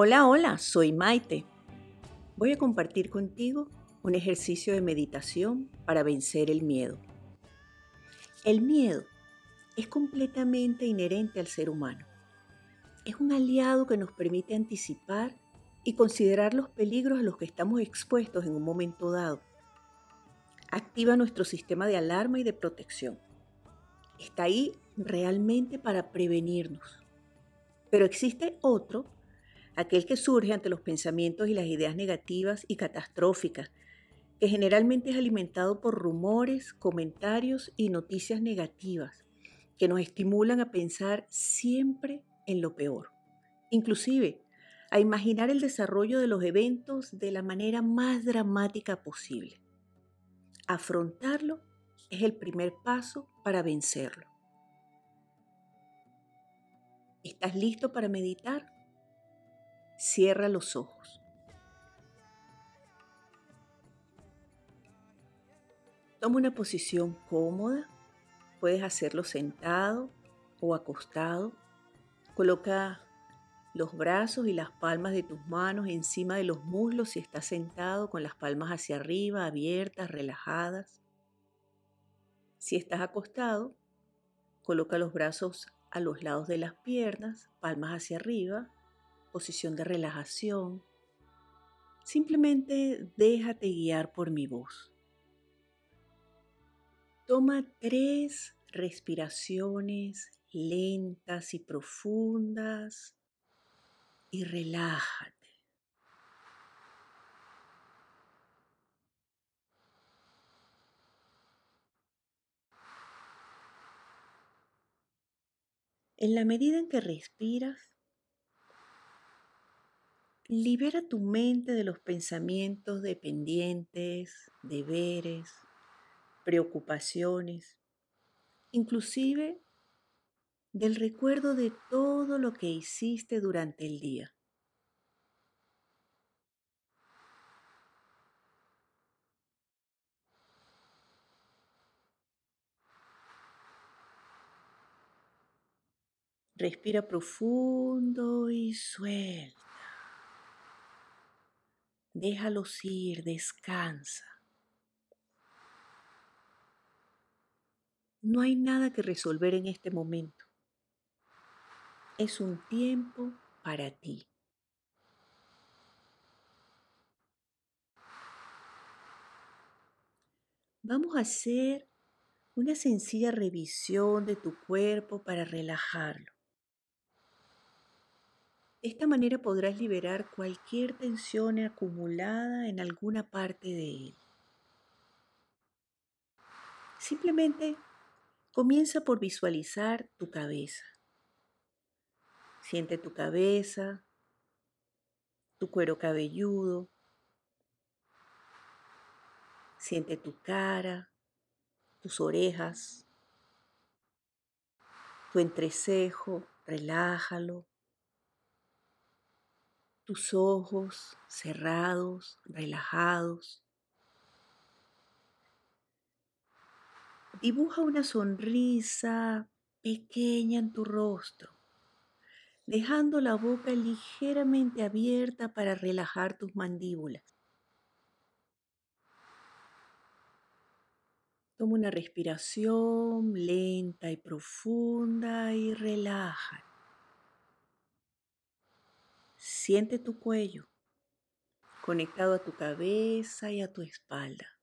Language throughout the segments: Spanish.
Hola, hola, soy Maite. Voy a compartir contigo un ejercicio de meditación para vencer el miedo. El miedo es completamente inherente al ser humano. Es un aliado que nos permite anticipar y considerar los peligros a los que estamos expuestos en un momento dado. Activa nuestro sistema de alarma y de protección. Está ahí realmente para prevenirnos. Pero existe otro aquel que surge ante los pensamientos y las ideas negativas y catastróficas, que generalmente es alimentado por rumores, comentarios y noticias negativas, que nos estimulan a pensar siempre en lo peor, inclusive a imaginar el desarrollo de los eventos de la manera más dramática posible. Afrontarlo es el primer paso para vencerlo. ¿Estás listo para meditar? Cierra los ojos. Toma una posición cómoda. Puedes hacerlo sentado o acostado. Coloca los brazos y las palmas de tus manos encima de los muslos si estás sentado con las palmas hacia arriba, abiertas, relajadas. Si estás acostado, coloca los brazos a los lados de las piernas, palmas hacia arriba, posición de relajación. Simplemente déjate guiar por mi voz. Toma tres respiraciones lentas y profundas y relájate. En la medida en que respiras, Libera tu mente de los pensamientos dependientes, deberes, preocupaciones, inclusive del recuerdo de todo lo que hiciste durante el día. Respira profundo y suelta. Déjalos ir, descansa. No hay nada que resolver en este momento. Es un tiempo para ti. Vamos a hacer una sencilla revisión de tu cuerpo para relajarlo. De esta manera podrás liberar cualquier tensión acumulada en alguna parte de él. Simplemente comienza por visualizar tu cabeza. Siente tu cabeza, tu cuero cabelludo. Siente tu cara, tus orejas, tu entrecejo, relájalo tus ojos cerrados, relajados. Dibuja una sonrisa pequeña en tu rostro, dejando la boca ligeramente abierta para relajar tus mandíbulas. Toma una respiración lenta y profunda y relaja. Siente tu cuello conectado a tu cabeza y a tu espalda.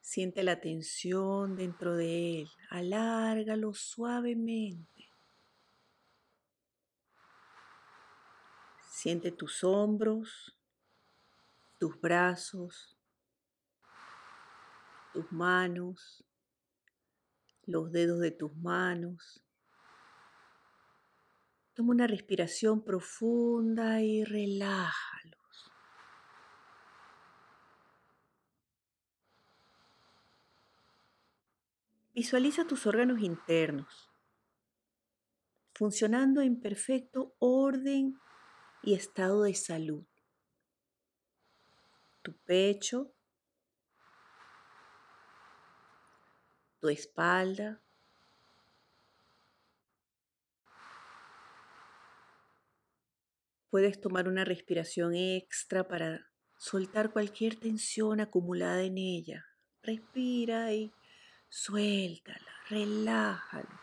Siente la tensión dentro de él. Alárgalo suavemente. Siente tus hombros, tus brazos, tus manos, los dedos de tus manos, Toma una respiración profunda y relájalos. Visualiza tus órganos internos funcionando en perfecto orden y estado de salud. Tu pecho, tu espalda, Puedes tomar una respiración extra para soltar cualquier tensión acumulada en ella. Respira y suéltala, relájalo.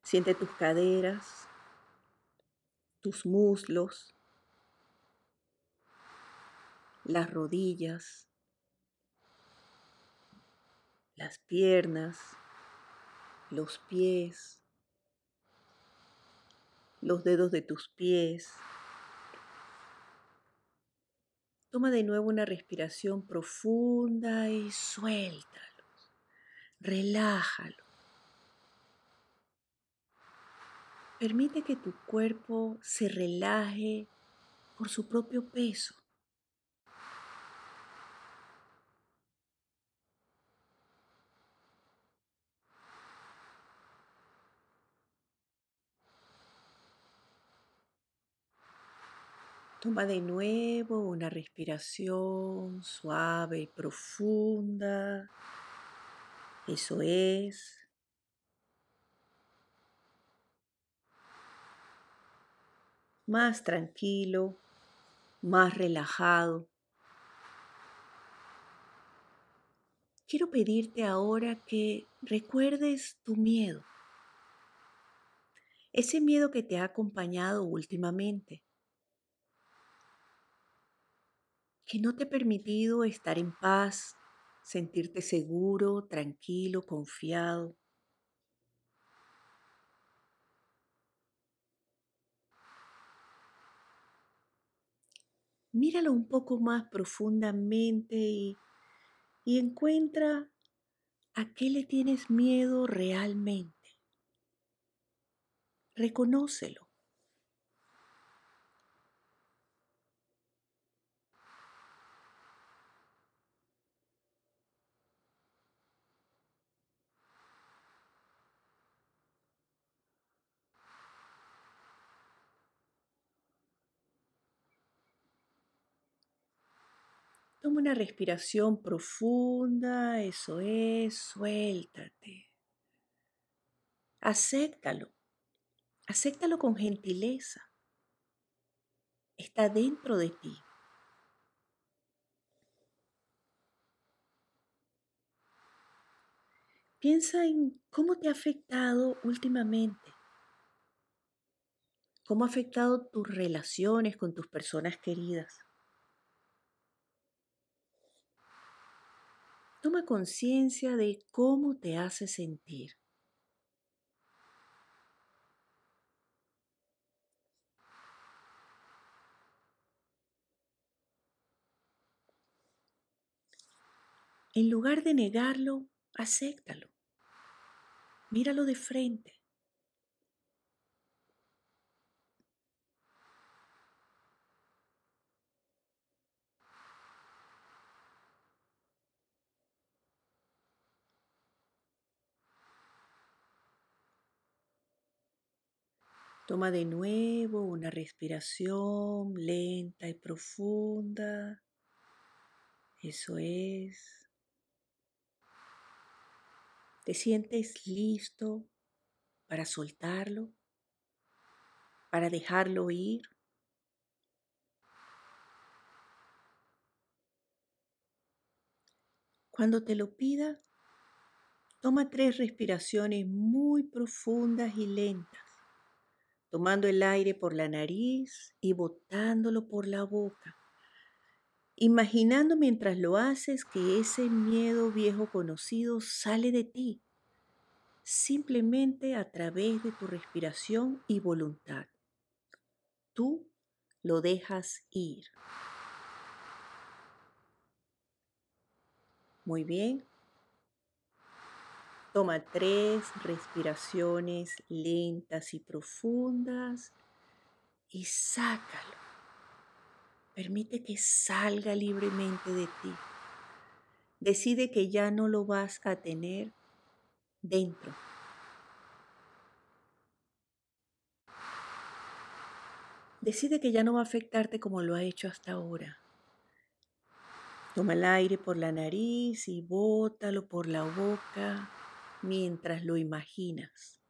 Siente tus caderas, tus muslos, las rodillas, las piernas, los pies, los dedos de tus pies. Toma de nuevo una respiración profunda y suéltalo. Relájalo. Permite que tu cuerpo se relaje por su propio peso. Toma de nuevo una respiración suave y profunda. Eso es. Más tranquilo, más relajado. Quiero pedirte ahora que recuerdes tu miedo. Ese miedo que te ha acompañado últimamente que no te ha permitido estar en paz, sentirte seguro, tranquilo, confiado. Míralo un poco más profundamente y, y encuentra a qué le tienes miedo realmente. Reconócelo. Toma una respiración profunda, eso es, suéltate. Acéptalo, acéptalo con gentileza. Está dentro de ti. Piensa en cómo te ha afectado últimamente. ¿Cómo ha afectado tus relaciones con tus personas queridas? Toma conciencia de cómo te hace sentir. En lugar de negarlo, acéptalo. Míralo de frente. Toma de nuevo una respiración lenta y profunda. Eso es. ¿Te sientes listo para soltarlo? ¿Para dejarlo ir? Cuando te lo pida, toma tres respiraciones muy profundas y lentas tomando el aire por la nariz y botándolo por la boca, imaginando mientras lo haces que ese miedo viejo conocido sale de ti, simplemente a través de tu respiración y voluntad. Tú lo dejas ir. Muy bien, Toma tres respiraciones lentas y profundas y sácalo. Permite que salga libremente de ti. Decide que ya no lo vas a tener dentro. Decide que ya no va a afectarte como lo ha hecho hasta ahora. Toma el aire por la nariz y bótalo por la boca mientras lo imaginas.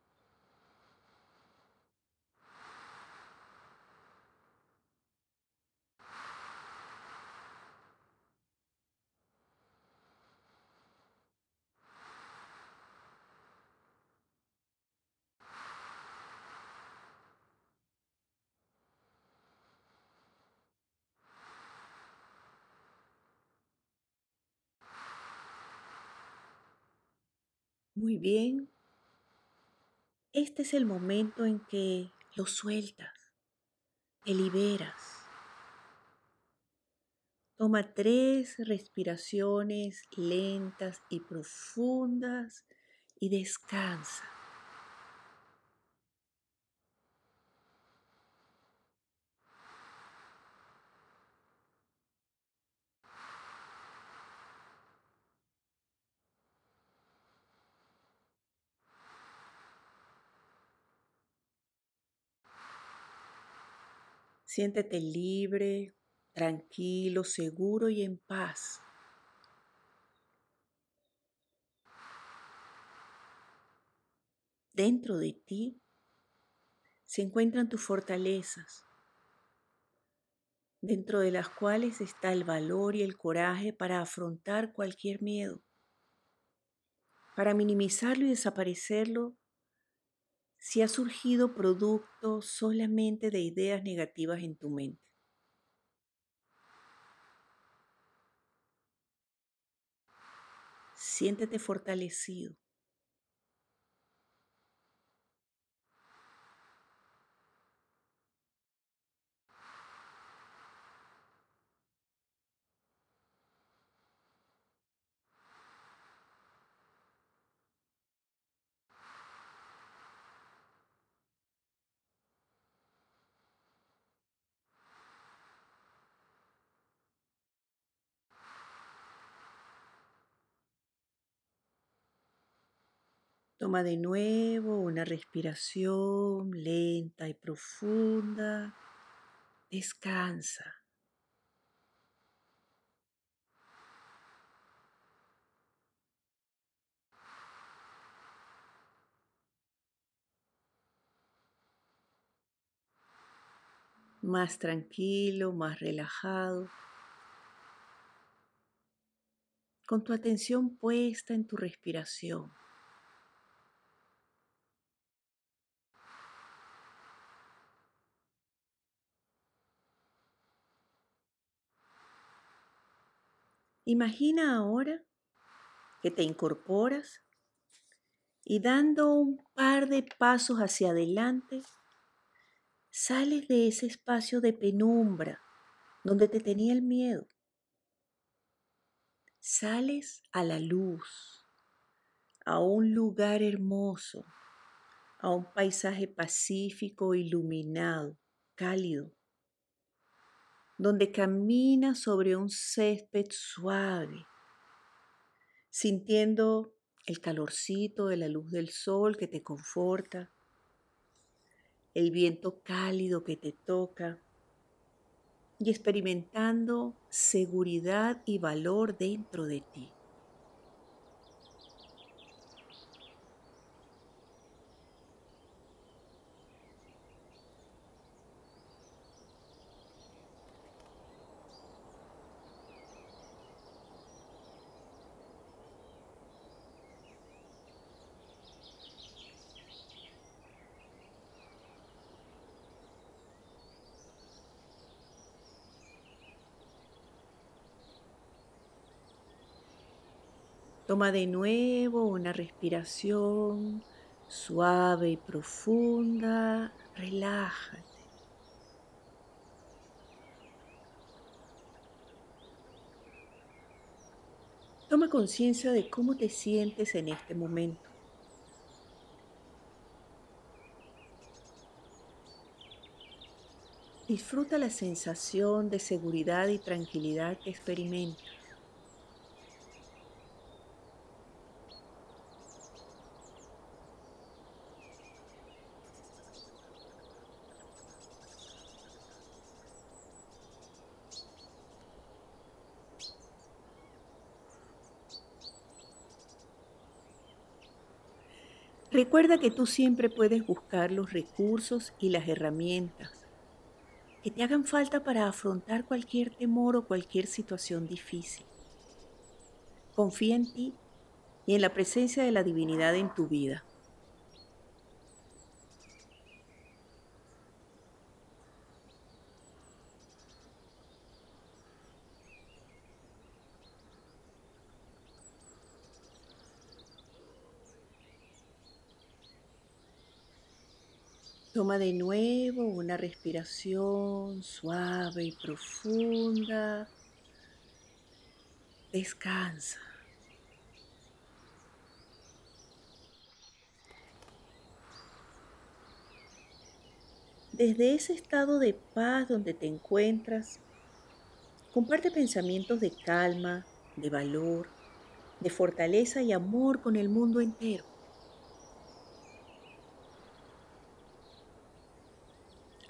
Muy bien. Este es el momento en que lo sueltas, te liberas. Toma tres respiraciones lentas y profundas y descansa. Siéntete libre, tranquilo, seguro y en paz. Dentro de ti se encuentran tus fortalezas, dentro de las cuales está el valor y el coraje para afrontar cualquier miedo, para minimizarlo y desaparecerlo si ha surgido producto solamente de ideas negativas en tu mente. Siéntete fortalecido. Toma de nuevo una respiración lenta y profunda. Descansa. Más tranquilo, más relajado. Con tu atención puesta en tu respiración. Imagina ahora que te incorporas y dando un par de pasos hacia adelante, sales de ese espacio de penumbra donde te tenía el miedo. Sales a la luz, a un lugar hermoso, a un paisaje pacífico, iluminado, cálido donde caminas sobre un césped suave, sintiendo el calorcito de la luz del sol que te conforta, el viento cálido que te toca y experimentando seguridad y valor dentro de ti. Toma de nuevo una respiración suave y profunda. Relájate. Toma conciencia de cómo te sientes en este momento. Disfruta la sensación de seguridad y tranquilidad que experimentas. Recuerda que tú siempre puedes buscar los recursos y las herramientas que te hagan falta para afrontar cualquier temor o cualquier situación difícil. Confía en ti y en la presencia de la divinidad en tu vida. Toma de nuevo una respiración suave y profunda. Descansa. Desde ese estado de paz donde te encuentras, comparte pensamientos de calma, de valor, de fortaleza y amor con el mundo entero.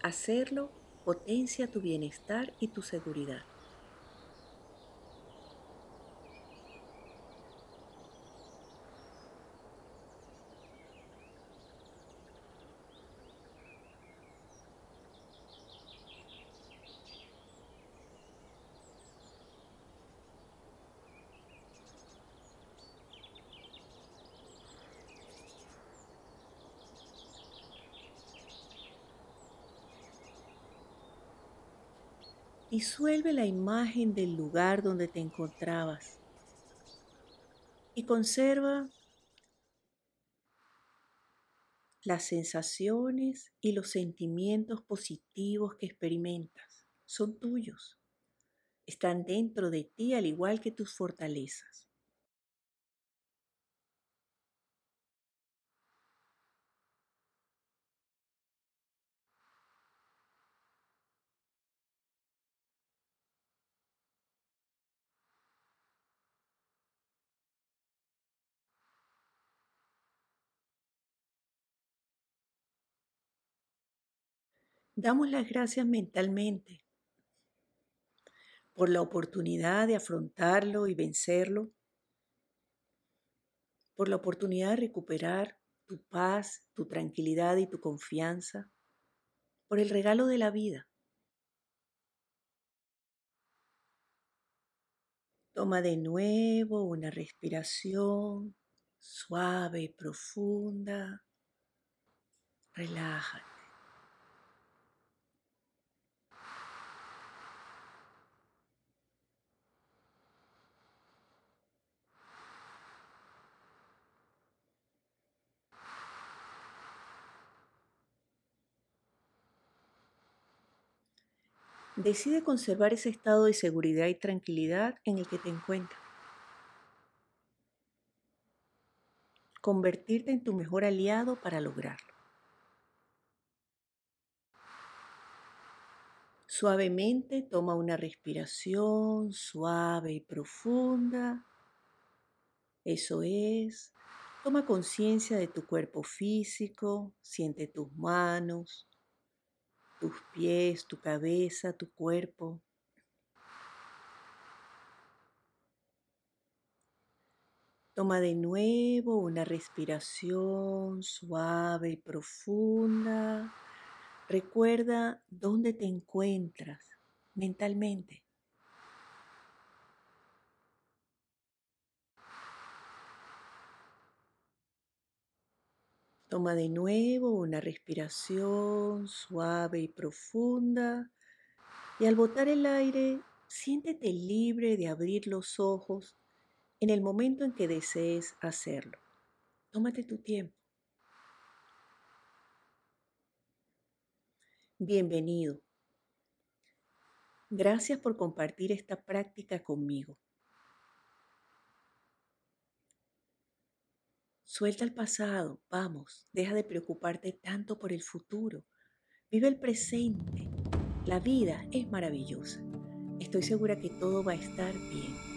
Hacerlo potencia tu bienestar y tu seguridad. Disuelve la imagen del lugar donde te encontrabas y conserva las sensaciones y los sentimientos positivos que experimentas. Son tuyos. Están dentro de ti al igual que tus fortalezas. Damos las gracias mentalmente por la oportunidad de afrontarlo y vencerlo, por la oportunidad de recuperar tu paz, tu tranquilidad y tu confianza, por el regalo de la vida. Toma de nuevo una respiración suave y profunda. Relájate. Decide conservar ese estado de seguridad y tranquilidad en el que te encuentras. Convertirte en tu mejor aliado para lograrlo. Suavemente toma una respiración suave y profunda. Eso es. Toma conciencia de tu cuerpo físico, siente tus manos, tus pies, tu cabeza, tu cuerpo. Toma de nuevo una respiración suave y profunda. Recuerda dónde te encuentras mentalmente. Toma de nuevo una respiración suave y profunda y al botar el aire, siéntete libre de abrir los ojos en el momento en que desees hacerlo. Tómate tu tiempo. Bienvenido. Gracias por compartir esta práctica conmigo. Suelta el pasado, vamos, deja de preocuparte tanto por el futuro. Vive el presente. La vida es maravillosa. Estoy segura que todo va a estar bien.